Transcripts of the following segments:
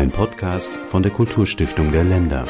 Ein Podcast von der Kulturstiftung der Länder.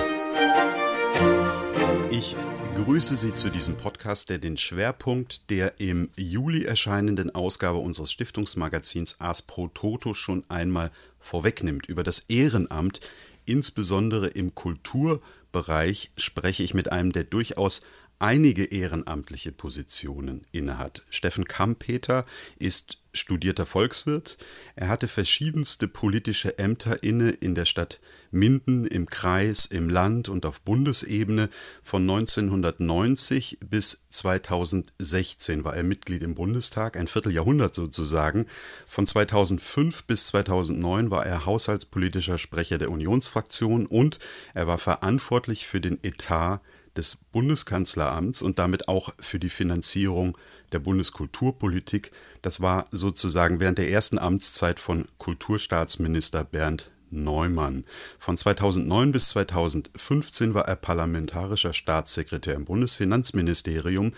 Ich grüße Sie zu diesem Podcast, der den Schwerpunkt der im Juli erscheinenden Ausgabe unseres Stiftungsmagazins Ars Pro Toto schon einmal vorwegnimmt. Über das Ehrenamt, insbesondere im Kulturbereich, spreche ich mit einem, der durchaus einige ehrenamtliche Positionen innehat. Steffen Kampeter ist studierter Volkswirt. Er hatte verschiedenste politische Ämter inne in der Stadt Minden, im Kreis, im Land und auf Bundesebene. Von 1990 bis 2016 war er Mitglied im Bundestag, ein Vierteljahrhundert sozusagen. Von 2005 bis 2009 war er haushaltspolitischer Sprecher der Unionsfraktion und er war verantwortlich für den Etat des Bundeskanzleramts und damit auch für die Finanzierung der Bundeskulturpolitik. Das war sozusagen während der ersten Amtszeit von Kulturstaatsminister Bernd Neumann. Von 2009 bis 2015 war er parlamentarischer Staatssekretär im Bundesfinanzministerium,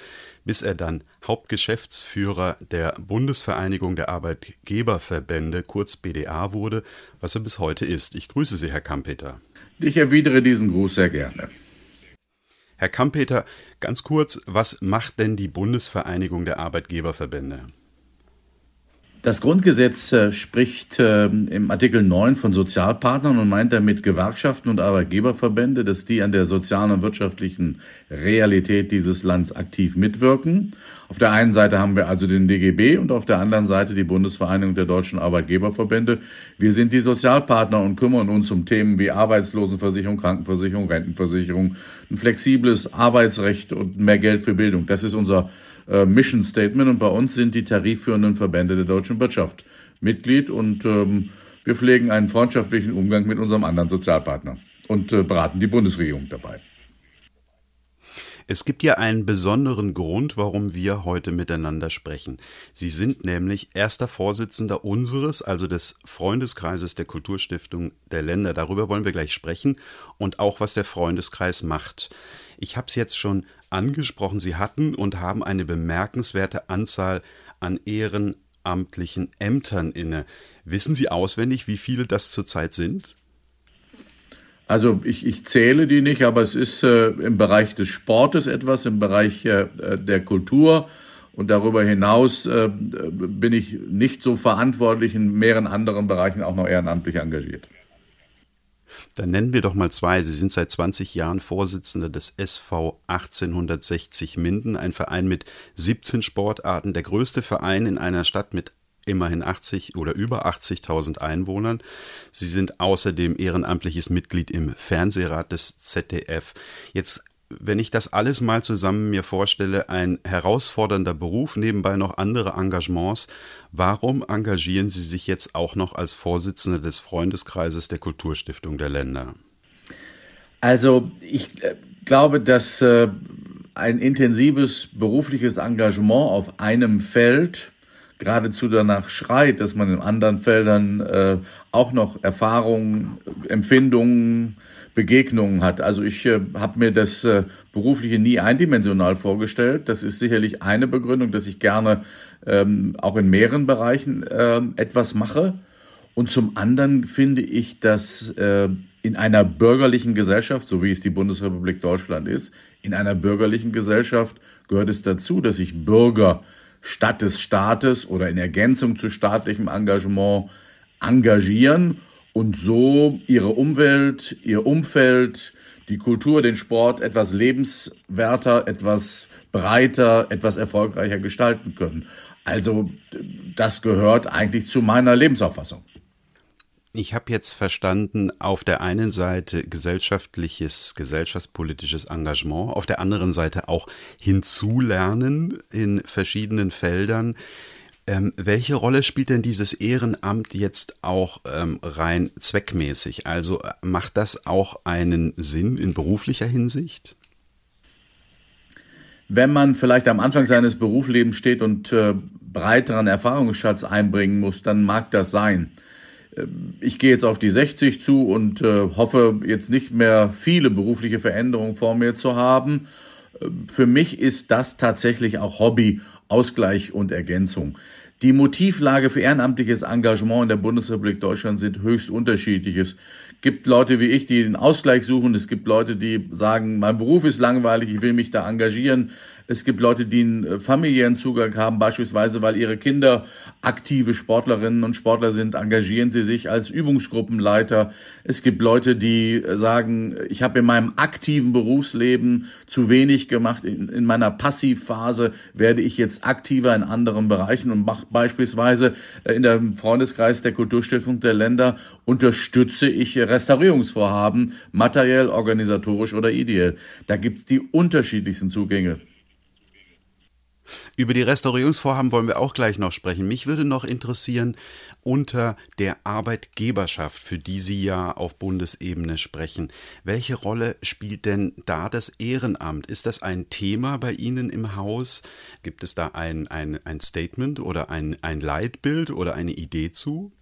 bis er dann Hauptgeschäftsführer der Bundesvereinigung der Arbeitgeberverbände, kurz BDA, wurde, was er bis heute ist. Ich grüße Sie, Herr Kampeter. Ich erwidere diesen Gruß sehr gerne. Herr Kampeter, ganz kurz, was macht denn die Bundesvereinigung der Arbeitgeberverbände? Das Grundgesetz äh, spricht äh, im Artikel 9 von Sozialpartnern und meint damit Gewerkschaften und Arbeitgeberverbände, dass die an der sozialen und wirtschaftlichen Realität dieses Landes aktiv mitwirken. Auf der einen Seite haben wir also den DGB und auf der anderen Seite die Bundesvereinigung der deutschen Arbeitgeberverbände. Wir sind die Sozialpartner und kümmern uns um Themen wie Arbeitslosenversicherung, Krankenversicherung, Rentenversicherung, ein flexibles Arbeitsrecht und mehr Geld für Bildung. Das ist unser äh, Mission Statement und bei uns sind die tarifführenden Verbände der deutschen Wirtschaft Mitglied und ähm, wir pflegen einen freundschaftlichen Umgang mit unserem anderen Sozialpartner und äh, beraten die Bundesregierung dabei. Es gibt ja einen besonderen Grund, warum wir heute miteinander sprechen. Sie sind nämlich erster Vorsitzender unseres, also des Freundeskreises der Kulturstiftung der Länder. Darüber wollen wir gleich sprechen und auch, was der Freundeskreis macht. Ich habe es jetzt schon angesprochen, Sie hatten und haben eine bemerkenswerte Anzahl an ehrenamtlichen Ämtern inne. Wissen Sie auswendig, wie viele das zurzeit sind? Also ich, ich zähle die nicht, aber es ist äh, im Bereich des Sportes etwas, im Bereich äh, der Kultur und darüber hinaus äh, bin ich nicht so verantwortlich in mehreren anderen Bereichen auch noch ehrenamtlich engagiert. Dann nennen wir doch mal zwei. Sie sind seit 20 Jahren Vorsitzender des SV 1860 Minden, ein Verein mit 17 Sportarten, der größte Verein in einer Stadt mit immerhin 80 oder über 80.000 Einwohnern. Sie sind außerdem ehrenamtliches Mitglied im Fernsehrat des ZDF. Jetzt wenn ich das alles mal zusammen mir vorstelle, ein herausfordernder Beruf, nebenbei noch andere Engagements, warum engagieren Sie sich jetzt auch noch als Vorsitzende des Freundeskreises der Kulturstiftung der Länder? Also ich äh, glaube, dass äh, ein intensives berufliches Engagement auf einem Feld geradezu danach schreit, dass man in anderen Feldern äh, auch noch Erfahrungen, Empfindungen, Begegnungen hat. Also ich äh, habe mir das äh, berufliche nie eindimensional vorgestellt. Das ist sicherlich eine Begründung, dass ich gerne ähm, auch in mehreren Bereichen äh, etwas mache. Und zum anderen finde ich, dass äh, in einer bürgerlichen Gesellschaft, so wie es die Bundesrepublik Deutschland ist, in einer bürgerlichen Gesellschaft gehört es dazu, dass sich Bürger statt des Staates oder in Ergänzung zu staatlichem Engagement engagieren und so ihre Umwelt, ihr Umfeld, die Kultur, den Sport etwas lebenswerter, etwas breiter, etwas erfolgreicher gestalten können. Also das gehört eigentlich zu meiner Lebensauffassung. Ich habe jetzt verstanden, auf der einen Seite gesellschaftliches, gesellschaftspolitisches Engagement, auf der anderen Seite auch hinzulernen in verschiedenen Feldern. Ähm, welche Rolle spielt denn dieses Ehrenamt jetzt auch ähm, rein zweckmäßig? Also äh, macht das auch einen Sinn in beruflicher Hinsicht? Wenn man vielleicht am Anfang seines Berufslebens steht und äh, breiteren Erfahrungsschatz einbringen muss, dann mag das sein. Äh, ich gehe jetzt auf die 60 zu und äh, hoffe jetzt nicht mehr viele berufliche Veränderungen vor mir zu haben. Äh, für mich ist das tatsächlich auch Hobby, Ausgleich und Ergänzung. Die Motivlage für ehrenamtliches Engagement in der Bundesrepublik Deutschland sind höchst unterschiedlich. Es gibt Leute wie ich, die den Ausgleich suchen. Es gibt Leute, die sagen, mein Beruf ist langweilig, ich will mich da engagieren. Es gibt Leute, die einen äh, familiären Zugang haben, beispielsweise weil ihre Kinder aktive Sportlerinnen und Sportler sind, engagieren sie sich als Übungsgruppenleiter. Es gibt Leute, die äh, sagen, ich habe in meinem aktiven Berufsleben zu wenig gemacht. In, in meiner Passivphase werde ich jetzt aktiver in anderen Bereichen und mache beispielsweise äh, in dem Freundeskreis der Kulturstiftung der Länder unterstütze ich Restaurierungsvorhaben, materiell, organisatorisch oder ideell. Da gibt's die unterschiedlichsten Zugänge. Über die Restaurierungsvorhaben wollen wir auch gleich noch sprechen. Mich würde noch interessieren, unter der Arbeitgeberschaft, für die Sie ja auf Bundesebene sprechen, welche Rolle spielt denn da das Ehrenamt? Ist das ein Thema bei Ihnen im Haus? Gibt es da ein, ein, ein Statement oder ein, ein Leitbild oder eine Idee zu?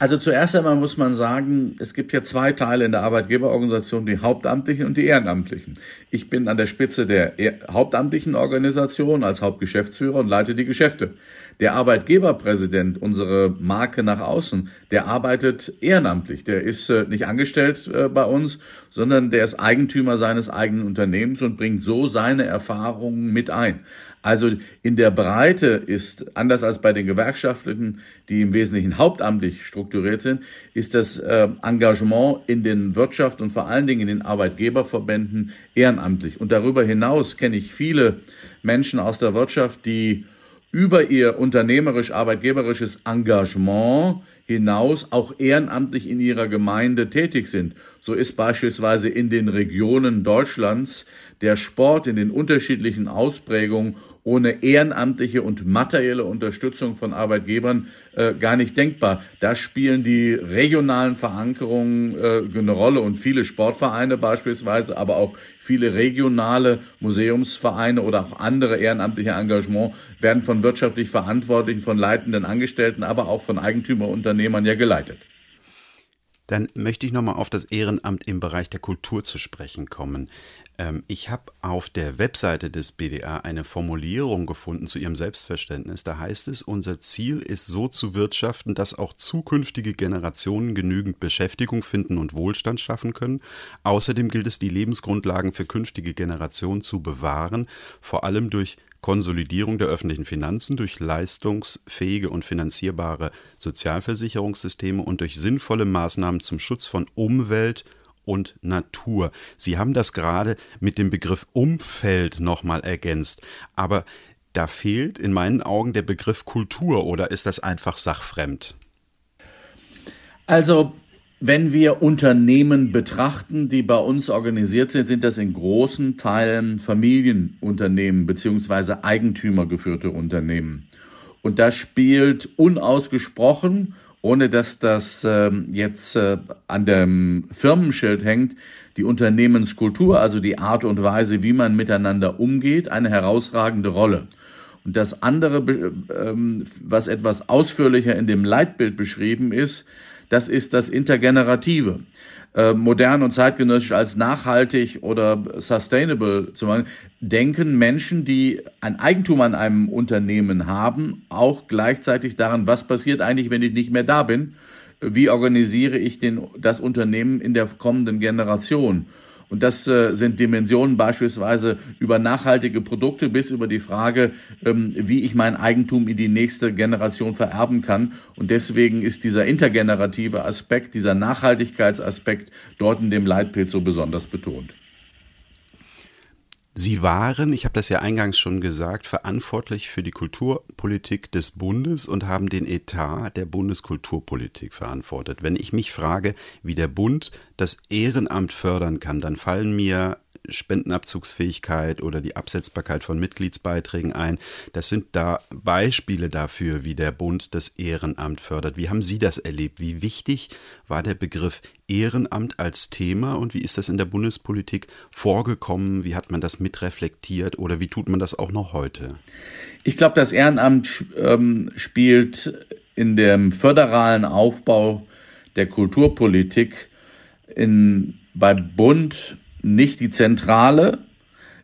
Also zuerst einmal muss man sagen, es gibt ja zwei Teile in der Arbeitgeberorganisation, die Hauptamtlichen und die Ehrenamtlichen. Ich bin an der Spitze der Hauptamtlichen Organisation als Hauptgeschäftsführer und leite die Geschäfte. Der Arbeitgeberpräsident, unsere Marke nach außen, der arbeitet ehrenamtlich. Der ist äh, nicht angestellt äh, bei uns, sondern der ist Eigentümer seines eigenen Unternehmens und bringt so seine Erfahrungen mit ein. Also in der Breite ist, anders als bei den Gewerkschaftlichen, die im Wesentlichen hauptamtlich strukturiert sind, ist das äh, Engagement in den Wirtschaft und vor allen Dingen in den Arbeitgeberverbänden ehrenamtlich. Und darüber hinaus kenne ich viele Menschen aus der Wirtschaft, die über ihr unternehmerisch-arbeitgeberisches Engagement hinaus auch ehrenamtlich in ihrer Gemeinde tätig sind. So ist beispielsweise in den Regionen Deutschlands der Sport in den unterschiedlichen Ausprägungen ohne ehrenamtliche und materielle Unterstützung von Arbeitgebern äh, gar nicht denkbar. Da spielen die regionalen Verankerungen äh, eine Rolle und viele Sportvereine beispielsweise, aber auch viele regionale Museumsvereine oder auch andere ehrenamtliche Engagement werden von wirtschaftlich Verantwortlichen, von leitenden Angestellten, aber auch von Eigentümerunternehmern ja geleitet. Dann möchte ich nochmal auf das Ehrenamt im Bereich der Kultur zu sprechen kommen. Ähm, ich habe auf der Webseite des BDA eine Formulierung gefunden zu ihrem Selbstverständnis. Da heißt es, unser Ziel ist so zu wirtschaften, dass auch zukünftige Generationen genügend Beschäftigung finden und Wohlstand schaffen können. Außerdem gilt es, die Lebensgrundlagen für künftige Generationen zu bewahren, vor allem durch Konsolidierung der öffentlichen Finanzen durch leistungsfähige und finanzierbare Sozialversicherungssysteme und durch sinnvolle Maßnahmen zum Schutz von Umwelt und Natur. Sie haben das gerade mit dem Begriff Umfeld nochmal ergänzt, aber da fehlt in meinen Augen der Begriff Kultur oder ist das einfach sachfremd? Also wenn wir Unternehmen betrachten, die bei uns organisiert sind, sind das in großen Teilen Familienunternehmen beziehungsweise eigentümergeführte Unternehmen. Und da spielt unausgesprochen ohne dass das äh, jetzt äh, an dem Firmenschild hängt, die Unternehmenskultur, also die Art und Weise, wie man miteinander umgeht, eine herausragende Rolle. Und das andere, ähm, was etwas ausführlicher in dem Leitbild beschrieben ist, das ist das Intergenerative. Äh, modern und zeitgenössisch als nachhaltig oder sustainable zu machen, denken Menschen, die ein Eigentum an einem Unternehmen haben, auch gleichzeitig daran, was passiert eigentlich, wenn ich nicht mehr da bin? Wie organisiere ich den, das Unternehmen in der kommenden Generation? Und das äh, sind Dimensionen beispielsweise über nachhaltige Produkte bis über die Frage, ähm, wie ich mein Eigentum in die nächste Generation vererben kann. Und deswegen ist dieser intergenerative Aspekt, dieser Nachhaltigkeitsaspekt dort in dem Leitbild so besonders betont. Sie waren, ich habe das ja eingangs schon gesagt, verantwortlich für die Kulturpolitik des Bundes und haben den Etat der Bundeskulturpolitik verantwortet. Wenn ich mich frage, wie der Bund das Ehrenamt fördern kann, dann fallen mir Spendenabzugsfähigkeit oder die Absetzbarkeit von Mitgliedsbeiträgen ein. Das sind da Beispiele dafür, wie der Bund das Ehrenamt fördert. Wie haben Sie das erlebt? Wie wichtig war der Begriff Ehrenamt als Thema und wie ist das in der Bundespolitik vorgekommen? Wie hat man das mitreflektiert oder wie tut man das auch noch heute? Ich glaube, das Ehrenamt ähm, spielt in dem föderalen Aufbau der Kulturpolitik in, bei Bund nicht die zentrale,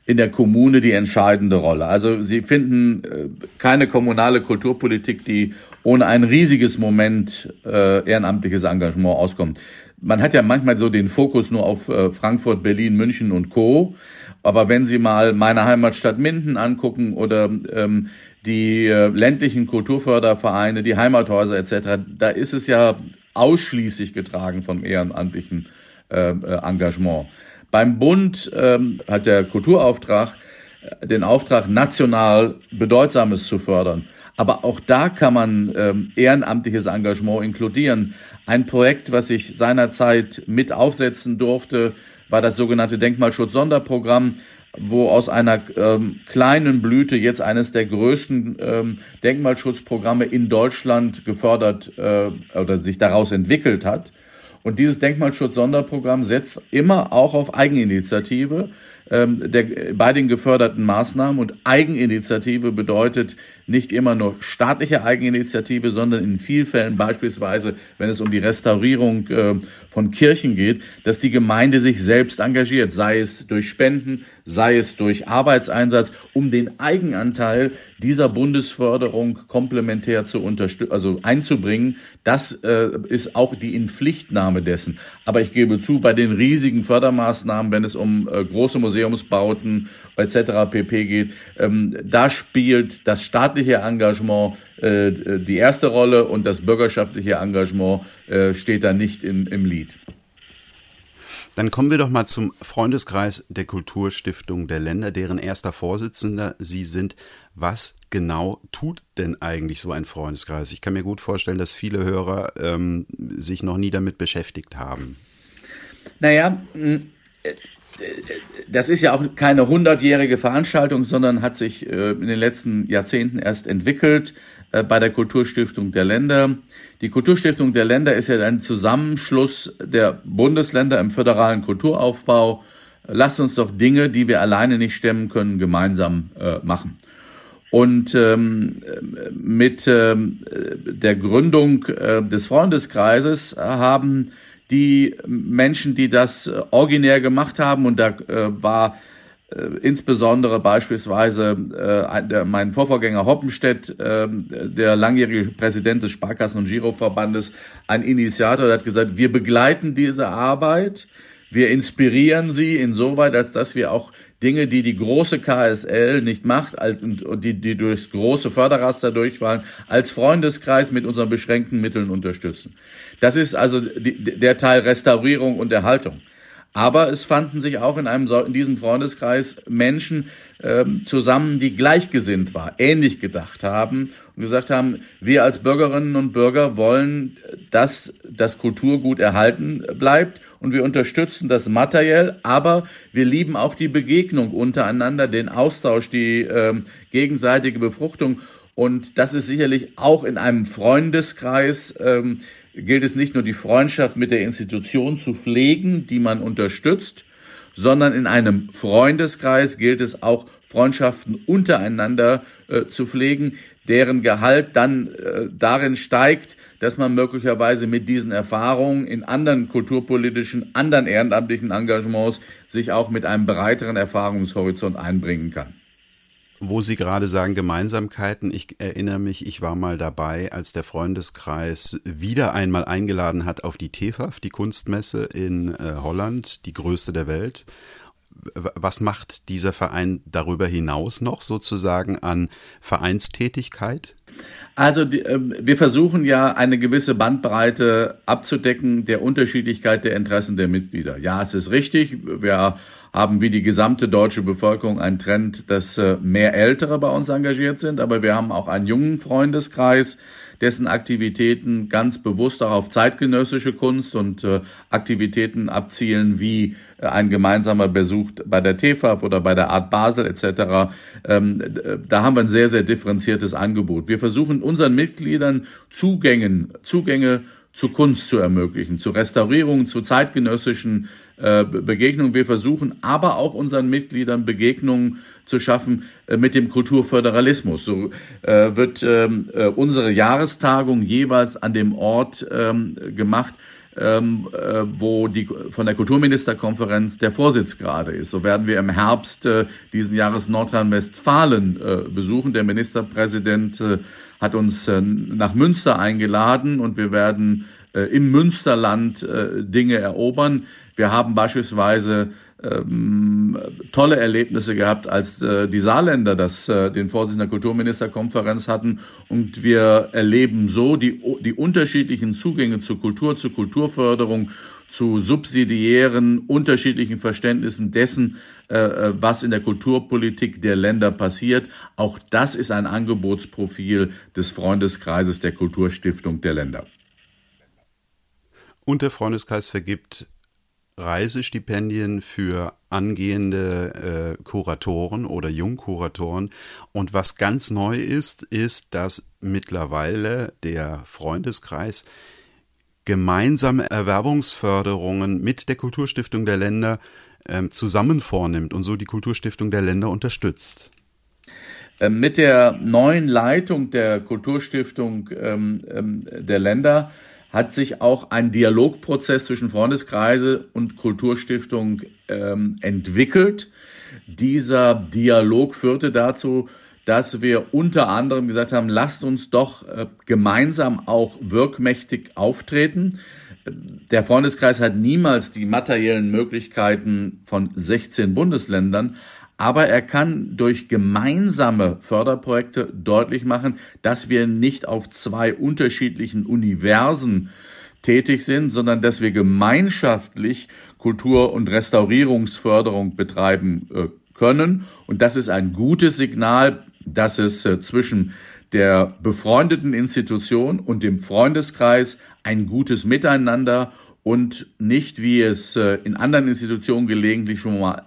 in der Kommune die entscheidende Rolle. Also sie finden äh, keine kommunale Kulturpolitik, die ohne ein riesiges Moment äh, ehrenamtliches Engagement auskommt. Man hat ja manchmal so den Fokus nur auf äh, Frankfurt, Berlin, München und Co. Aber wenn Sie mal meine Heimatstadt Minden angucken oder ähm, die äh, ländlichen Kulturfördervereine, die Heimathäuser etc., da ist es ja ausschließlich getragen vom ehrenamtlichen äh, Engagement. Beim Bund ähm, hat der Kulturauftrag äh, den Auftrag, national Bedeutsames zu fördern. Aber auch da kann man ähm, ehrenamtliches Engagement inkludieren. Ein Projekt, was ich seinerzeit mit aufsetzen durfte, war das sogenannte Denkmalschutz-Sonderprogramm, wo aus einer ähm, kleinen Blüte jetzt eines der größten ähm, Denkmalschutzprogramme in Deutschland gefördert äh, oder sich daraus entwickelt hat. Und dieses Denkmalschutz-Sonderprogramm setzt immer auch auf Eigeninitiative ähm, der, bei den geförderten Maßnahmen. Und Eigeninitiative bedeutet nicht immer nur staatliche Eigeninitiative, sondern in vielen Fällen beispielsweise, wenn es um die Restaurierung äh, von Kirchen geht, dass die Gemeinde sich selbst engagiert, sei es durch Spenden, sei es durch Arbeitseinsatz, um den Eigenanteil dieser Bundesförderung komplementär zu unterstützen, also einzubringen. Das äh, ist auch die Inpflichtnahme dessen. Aber ich gebe zu, bei den riesigen Fördermaßnahmen, wenn es um äh, große Museumsbauten etc. pp geht, ähm, da spielt das staatliche Engagement äh, die erste Rolle und das bürgerschaftliche Engagement äh, steht da nicht in, im Lied. Dann kommen wir doch mal zum Freundeskreis der Kulturstiftung der Länder, deren erster Vorsitzender Sie sind. Was genau tut denn eigentlich so ein Freundeskreis? Ich kann mir gut vorstellen, dass viele Hörer ähm, sich noch nie damit beschäftigt haben. Naja, das ist ja auch keine hundertjährige Veranstaltung, sondern hat sich äh, in den letzten Jahrzehnten erst entwickelt äh, bei der Kulturstiftung der Länder. Die Kulturstiftung der Länder ist ja ein Zusammenschluss der Bundesländer im föderalen Kulturaufbau. Lasst uns doch Dinge, die wir alleine nicht stemmen können, gemeinsam äh, machen. Und ähm, mit ähm, der Gründung des Freundeskreises haben die Menschen, die das äh, originär gemacht haben, und da äh, war äh, insbesondere beispielsweise äh, der, mein Vorvorgänger Hoppenstedt, äh, der langjährige Präsident des Sparkassen- und Giroverbandes, ein Initiator, der hat gesagt, wir begleiten diese Arbeit, wir inspirieren sie insoweit, als dass wir auch Dinge, die die große KSL nicht macht die, die durchs große Förderraster durchfallen, als Freundeskreis mit unseren beschränkten Mitteln unterstützen. Das ist also die, der Teil Restaurierung und Erhaltung. Aber es fanden sich auch in, einem, in diesem Freundeskreis Menschen ähm, zusammen, die gleichgesinnt waren, ähnlich gedacht haben und gesagt haben, wir als Bürgerinnen und Bürger wollen, dass das Kulturgut erhalten bleibt und wir unterstützen das materiell, aber wir lieben auch die Begegnung untereinander, den Austausch, die ähm, gegenseitige Befruchtung. Und das ist sicherlich auch in einem Freundeskreis ähm, gilt es nicht nur die Freundschaft mit der Institution zu pflegen, die man unterstützt, sondern in einem Freundeskreis gilt es auch Freundschaften untereinander äh, zu pflegen, deren Gehalt dann äh, darin steigt, dass man möglicherweise mit diesen Erfahrungen in anderen kulturpolitischen, anderen ehrenamtlichen Engagements sich auch mit einem breiteren Erfahrungshorizont einbringen kann wo Sie gerade sagen Gemeinsamkeiten, ich erinnere mich, ich war mal dabei, als der Freundeskreis wieder einmal eingeladen hat auf die TEFAF, die Kunstmesse in äh, Holland, die größte der Welt. Was macht dieser Verein darüber hinaus noch sozusagen an Vereinstätigkeit? Also äh, wir versuchen ja eine gewisse Bandbreite abzudecken der Unterschiedlichkeit der Interessen der Mitglieder. Ja, es ist richtig, wir haben wie die gesamte deutsche Bevölkerung einen Trend, dass äh, mehr Ältere bei uns engagiert sind, aber wir haben auch einen jungen Freundeskreis, dessen Aktivitäten ganz bewusst auch auf zeitgenössische Kunst und äh, Aktivitäten abzielen, wie äh, ein gemeinsamer Besuch bei der TFAF oder bei der Art Basel etc. Ähm, da haben wir ein sehr, sehr differenziertes Angebot. Wir versuchen unseren Mitgliedern Zugängen, Zugänge zu Kunst zu ermöglichen, zu Restaurierungen, zu zeitgenössischen äh, Begegnungen. Wir versuchen aber auch unseren Mitgliedern Begegnungen zu schaffen äh, mit dem Kulturföderalismus. So äh, wird ähm, äh, unsere Jahrestagung jeweils an dem Ort ähm, gemacht, ähm, äh, wo die von der Kulturministerkonferenz der Vorsitz gerade ist. So werden wir im Herbst diesen Jahres Nordrhein-Westfalen besuchen. Der Ministerpräsident hat uns nach Münster eingeladen und wir werden äh, im Münsterland äh, Dinge erobern. Wir haben beispielsweise ähm, tolle Erlebnisse gehabt, als äh, die Saarländer das, äh, den Vorsitz der Kulturministerkonferenz hatten. Und wir erleben so die, die unterschiedlichen Zugänge zur Kultur, zur Kulturförderung, zu subsidiären, unterschiedlichen Verständnissen dessen, äh, äh, was in der Kulturpolitik der Länder passiert. Auch das ist ein Angebotsprofil des Freundeskreises der Kulturstiftung der Länder. Und der Freundeskreis vergibt Reisestipendien für angehende äh, Kuratoren oder Jungkuratoren. Und was ganz neu ist, ist, dass mittlerweile der Freundeskreis gemeinsame Erwerbungsförderungen mit der Kulturstiftung der Länder äh, zusammen vornimmt und so die Kulturstiftung der Länder unterstützt. Ähm, mit der neuen Leitung der Kulturstiftung ähm, ähm, der Länder hat sich auch ein Dialogprozess zwischen Freundeskreise und Kulturstiftung ähm, entwickelt. Dieser Dialog führte dazu, dass wir unter anderem gesagt haben, lasst uns doch äh, gemeinsam auch wirkmächtig auftreten. Der Freundeskreis hat niemals die materiellen Möglichkeiten von 16 Bundesländern, aber er kann durch gemeinsame Förderprojekte deutlich machen, dass wir nicht auf zwei unterschiedlichen Universen tätig sind, sondern dass wir gemeinschaftlich Kultur- und Restaurierungsförderung betreiben äh, können. Und das ist ein gutes Signal, dass es äh, zwischen der befreundeten Institution und dem Freundeskreis ein gutes Miteinander und nicht, wie es äh, in anderen Institutionen gelegentlich schon mal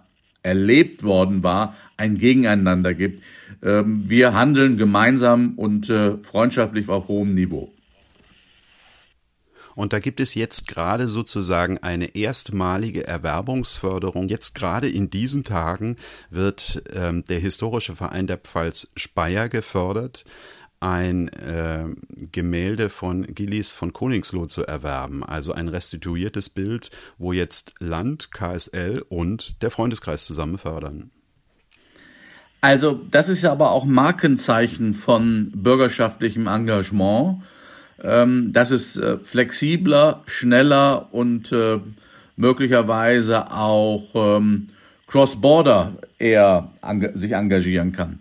erlebt worden war, ein Gegeneinander gibt. Ähm, wir handeln gemeinsam und äh, freundschaftlich auf hohem Niveau. Und da gibt es jetzt gerade sozusagen eine erstmalige Erwerbungsförderung. Jetzt gerade in diesen Tagen wird ähm, der Historische Verein der Pfalz Speyer gefördert ein äh, Gemälde von Gillis von Koningsloh zu erwerben, also ein restituiertes Bild, wo jetzt Land, KSL und der Freundeskreis zusammen fördern. Also das ist ja aber auch Markenzeichen von bürgerschaftlichem Engagement, ähm, dass es äh, flexibler, schneller und äh, möglicherweise auch ähm, cross-border eher sich engagieren kann.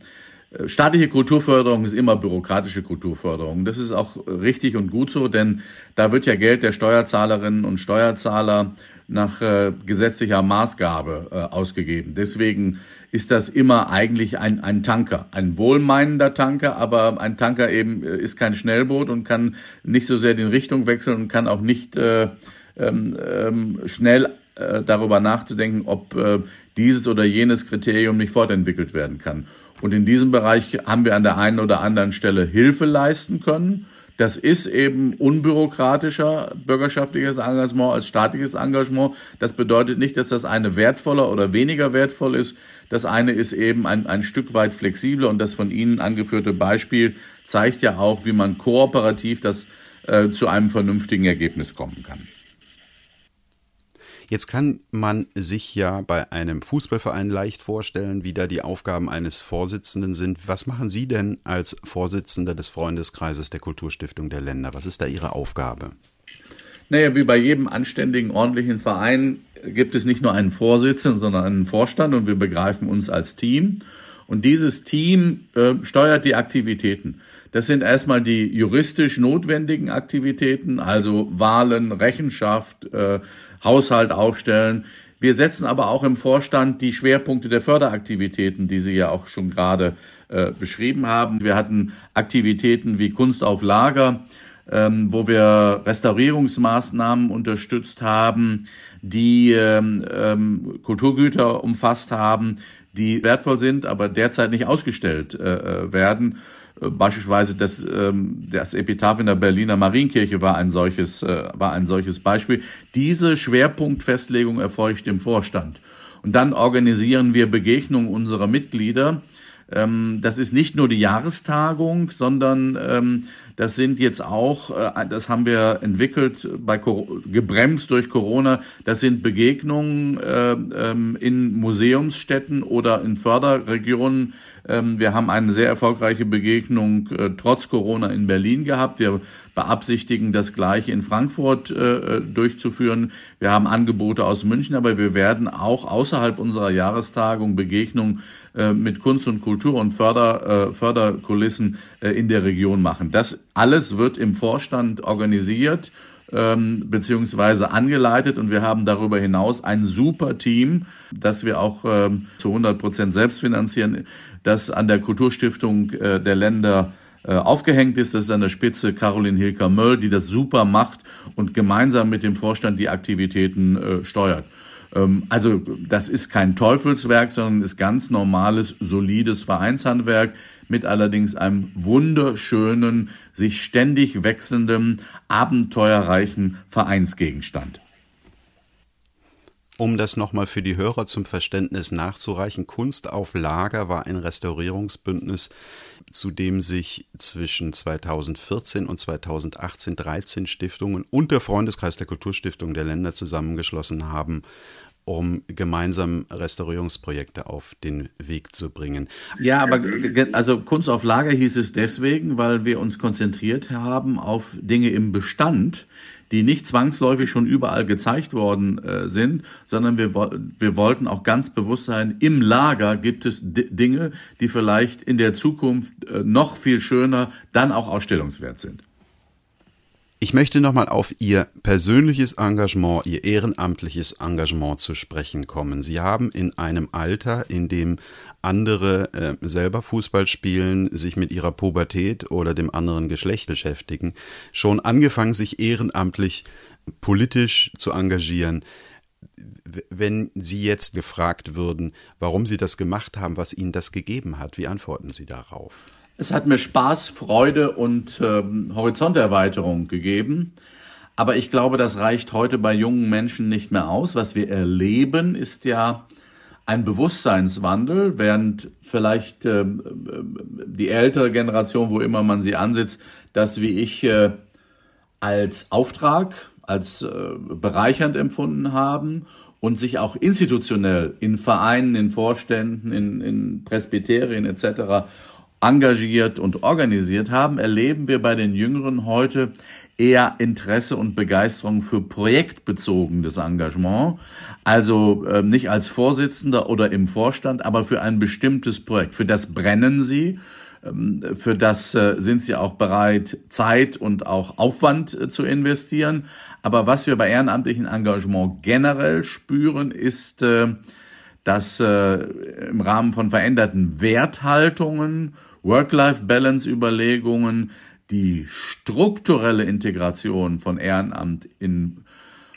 Staatliche Kulturförderung ist immer bürokratische Kulturförderung. Das ist auch richtig und gut so, denn da wird ja Geld der Steuerzahlerinnen und Steuerzahler nach äh, gesetzlicher Maßgabe äh, ausgegeben. Deswegen ist das immer eigentlich ein, ein Tanker, ein wohlmeinender Tanker, aber ein Tanker eben äh, ist kein Schnellboot und kann nicht so sehr den Richtung wechseln und kann auch nicht äh, ähm, ähm, schnell äh, darüber nachzudenken, ob äh, dieses oder jenes Kriterium nicht fortentwickelt werden kann. Und in diesem Bereich haben wir an der einen oder anderen Stelle Hilfe leisten können. Das ist eben unbürokratischer bürgerschaftliches Engagement als staatliches Engagement. Das bedeutet nicht, dass das eine wertvoller oder weniger wertvoll ist. Das eine ist eben ein, ein Stück weit flexibler und das von Ihnen angeführte Beispiel zeigt ja auch, wie man kooperativ das äh, zu einem vernünftigen Ergebnis kommen kann. Jetzt kann man sich ja bei einem Fußballverein leicht vorstellen, wie da die Aufgaben eines Vorsitzenden sind. Was machen Sie denn als Vorsitzender des Freundeskreises der Kulturstiftung der Länder? Was ist da Ihre Aufgabe? Naja, wie bei jedem anständigen, ordentlichen Verein gibt es nicht nur einen Vorsitzenden, sondern einen Vorstand und wir begreifen uns als Team. Und dieses Team äh, steuert die Aktivitäten. Das sind erstmal die juristisch notwendigen Aktivitäten, also Wahlen, Rechenschaft, äh, Haushalt aufstellen. Wir setzen aber auch im Vorstand die Schwerpunkte der Förderaktivitäten, die Sie ja auch schon gerade äh, beschrieben haben. Wir hatten Aktivitäten wie Kunst auf Lager, ähm, wo wir Restaurierungsmaßnahmen unterstützt haben, die ähm, ähm, Kulturgüter umfasst haben, die wertvoll sind, aber derzeit nicht ausgestellt äh, äh werden. Äh, beispielsweise das, ähm, das Epitaph in der Berliner Marienkirche war ein solches, äh, war ein solches Beispiel. Diese Schwerpunktfestlegung erfolgt im Vorstand. Und dann organisieren wir Begegnungen unserer Mitglieder Ähm, das ist nicht nur die Jahrestagung, sondern ähm, das sind jetzt auch, äh, das haben wir entwickelt, bei gebremst durch Corona, das sind Begegnungen äh, ähm, in Museumsstätten oder in Förderregionen. Ähm, wir haben eine sehr erfolgreiche Begegnung äh, trotz Corona in Berlin gehabt. Wir beabsichtigen, das gleiche in Frankfurt äh, durchzuführen. Wir haben Angebote aus München, aber wir werden auch außerhalb unserer Jahrestagung Begegnungen äh, mit Kunst und Kultur und Förder, äh, Förderkulissen äh, in der Region machen. Das alles wird im Vorstand organisiert ähm, beziehungsweise angeleitet und wir haben darüber hinaus ein super Team, das wir auch ähm, zu 100 Prozent selbst finanzieren, das an der Kulturstiftung äh, der Länder äh, aufgehängt ist. Das ist an der Spitze Caroline Hilker-Möll, die das super macht und gemeinsam mit dem Vorstand die Aktivitäten äh, steuert. Ähm, also das ist kein Teufelswerk, sondern ist ganz normales, solides Vereinshandwerk mit allerdings einem wunderschönen, sich ständig wechselnden, abenteuerreichen Vereinsgegenstand. Um das nochmal für die Hörer zum Verständnis nachzureichen, Kunst auf Lager war ein Restaurierungsbündnis, zu dem sich zwischen 2014 und 2018 13 Stiftungen und der Freundeskreis der Kulturstiftung der Länder zusammengeschlossen haben, um gemeinsam Restaurierungsprojekte auf den Weg zu bringen. Ja, aber also Kunst auf Lager hieß es deswegen, weil wir uns konzentriert haben auf Dinge im Bestand, die nicht zwangsläufig schon überall gezeigt worden äh, sind, sondern wir, wir wollten auch ganz bewusst sein, im Lager gibt es Dinge, die vielleicht in der Zukunft äh, noch viel schöner, dann auch ausstellungswert sind. Ich möchte nochmal auf Ihr persönliches Engagement, Ihr ehrenamtliches Engagement zu sprechen kommen. Sie haben in einem Alter, in dem andere äh, selber Fußball spielen, sich mit ihrer Pubertät oder dem anderen Geschlecht beschäftigen, schon angefangen, sich ehrenamtlich politisch zu engagieren. Wenn Sie jetzt gefragt würden, warum Sie das gemacht haben, was Ihnen das gegeben hat, wie antworten Sie darauf? Es hat mir Spaß, Freude und ähm, Horizonterweiterung gegeben. Aber ich glaube, das reicht heute bei jungen Menschen nicht mehr aus. Was wir erleben, ist ja ein Bewusstseinswandel, während vielleicht äh, die ältere Generation, wo immer man sie ansitzt, das wie ich äh, als Auftrag, als äh, bereichernd empfunden haben und sich auch institutionell in Vereinen, in Vorständen, in, in Presbyterien etc engagiert und organisiert haben, erleben wir bei den Jüngeren heute eher Interesse und Begeisterung für projektbezogenes Engagement, also äh, nicht als Vorsitzender oder im Vorstand, aber für ein bestimmtes Projekt. Für das brennen sie, ähm, für das äh, sind sie auch bereit, Zeit und auch Aufwand äh, zu investieren. Aber was wir bei ehrenamtlichen Engagement generell spüren, ist, äh, dass äh, im Rahmen von veränderten Werthaltungen Work-Life-Balance-Überlegungen, die strukturelle Integration von Ehrenamt in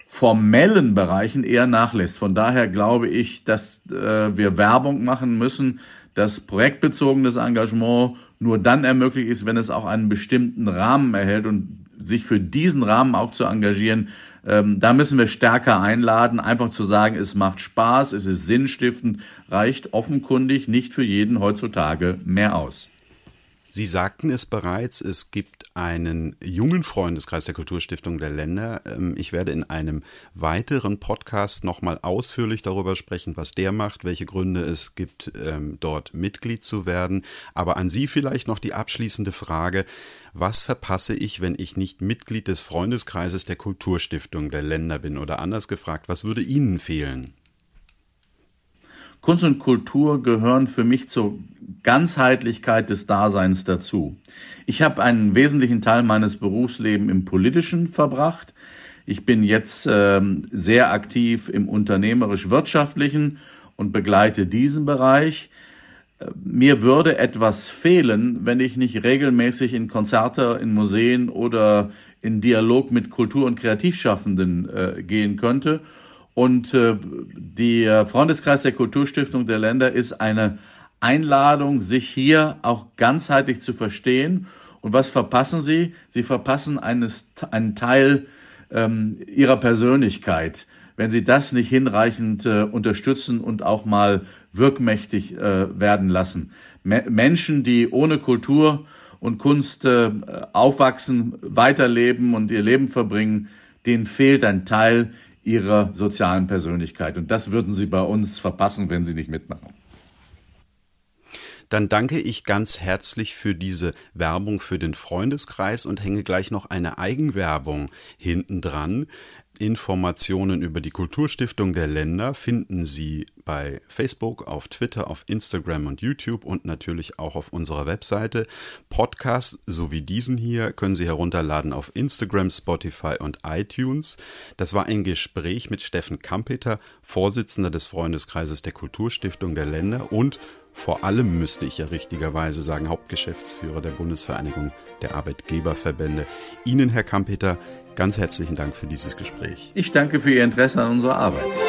formellen Bereichen eher nachlässt. Von daher glaube ich, dass äh, wir Werbung machen müssen, dass projektbezogenes Engagement nur dann ermöglicht ist, wenn es auch einen bestimmten Rahmen erhält und sich für diesen Rahmen auch zu engagieren. Ähm, da müssen wir stärker einladen, einfach zu sagen, es macht Spaß, es ist sinnstiftend, reicht offenkundig nicht für jeden heutzutage mehr aus. Sie sagten es bereits, es gibt einen jungen Freundeskreis der Kulturstiftung der Länder. Ähm, ich werde in einem weiteren Podcast nochmal ausführlich darüber sprechen, was der macht, welche Gründe es gibt, ähm, dort Mitglied zu werden. Aber an Sie vielleicht noch die abschließende Frage. Was verpasse ich, wenn ich nicht Mitglied des Freundeskreises der Kulturstiftung der Länder bin? Oder anders gefragt, was würde Ihnen fehlen? Kunst und Kultur gehören für mich zur Ganzheitlichkeit des Daseins dazu. Ich habe einen wesentlichen Teil meines Berufslebens im Politischen verbracht. Ich bin jetzt äh, sehr aktiv im unternehmerisch-wirtschaftlichen und begleite diesen Bereich. Mir würde etwas fehlen, wenn ich nicht regelmäßig in Konzerte, in Museen oder in Dialog mit Kultur- und Kreativschaffenden äh, gehen könnte und äh, der Freundeskreis der Kulturstiftung der Länder ist eine Einladung, sich hier auch ganzheitlich zu verstehen. Und was verpassen Sie? Sie verpassen eines, einen Teil ähm, Ihrer Persönlichkeit, wenn sie das nicht hinreichend äh, unterstützen und auch mal wirkmächtig äh, werden lassen. Me Menschen, die ohne Kultur und Kunst äh, aufwachsen, weiterleben und ihr Leben verbringen, denen fehlt ein Teil ihrer sozialen Persönlichkeit. Und das würden sie bei uns verpassen, wenn sie nicht mitmachen dann danke ich ganz herzlich für diese Werbung für den Freundeskreis und hänge gleich noch eine Eigenwerbung hinten dran. Informationen über die Kulturstiftung der Länder finden Sie bei Facebook, auf Twitter, auf Instagram und YouTube und natürlich auch auf unserer Webseite. Podcasts sowie diesen hier können Sie herunterladen auf Instagram, Spotify und iTunes. Das war ein Gespräch mit Steffen Kampeter, Vorsitzender des Freundeskreises der Kulturstiftung der Länder und vor allem müsste ich ja richtigerweise sagen, Hauptgeschäftsführer der Bundesvereinigung der Arbeitgeberverbände. Ihnen, Herr Kampeter, ganz herzlichen Dank für dieses Gespräch. Ich danke für Ihr Interesse an unserer Arbeit.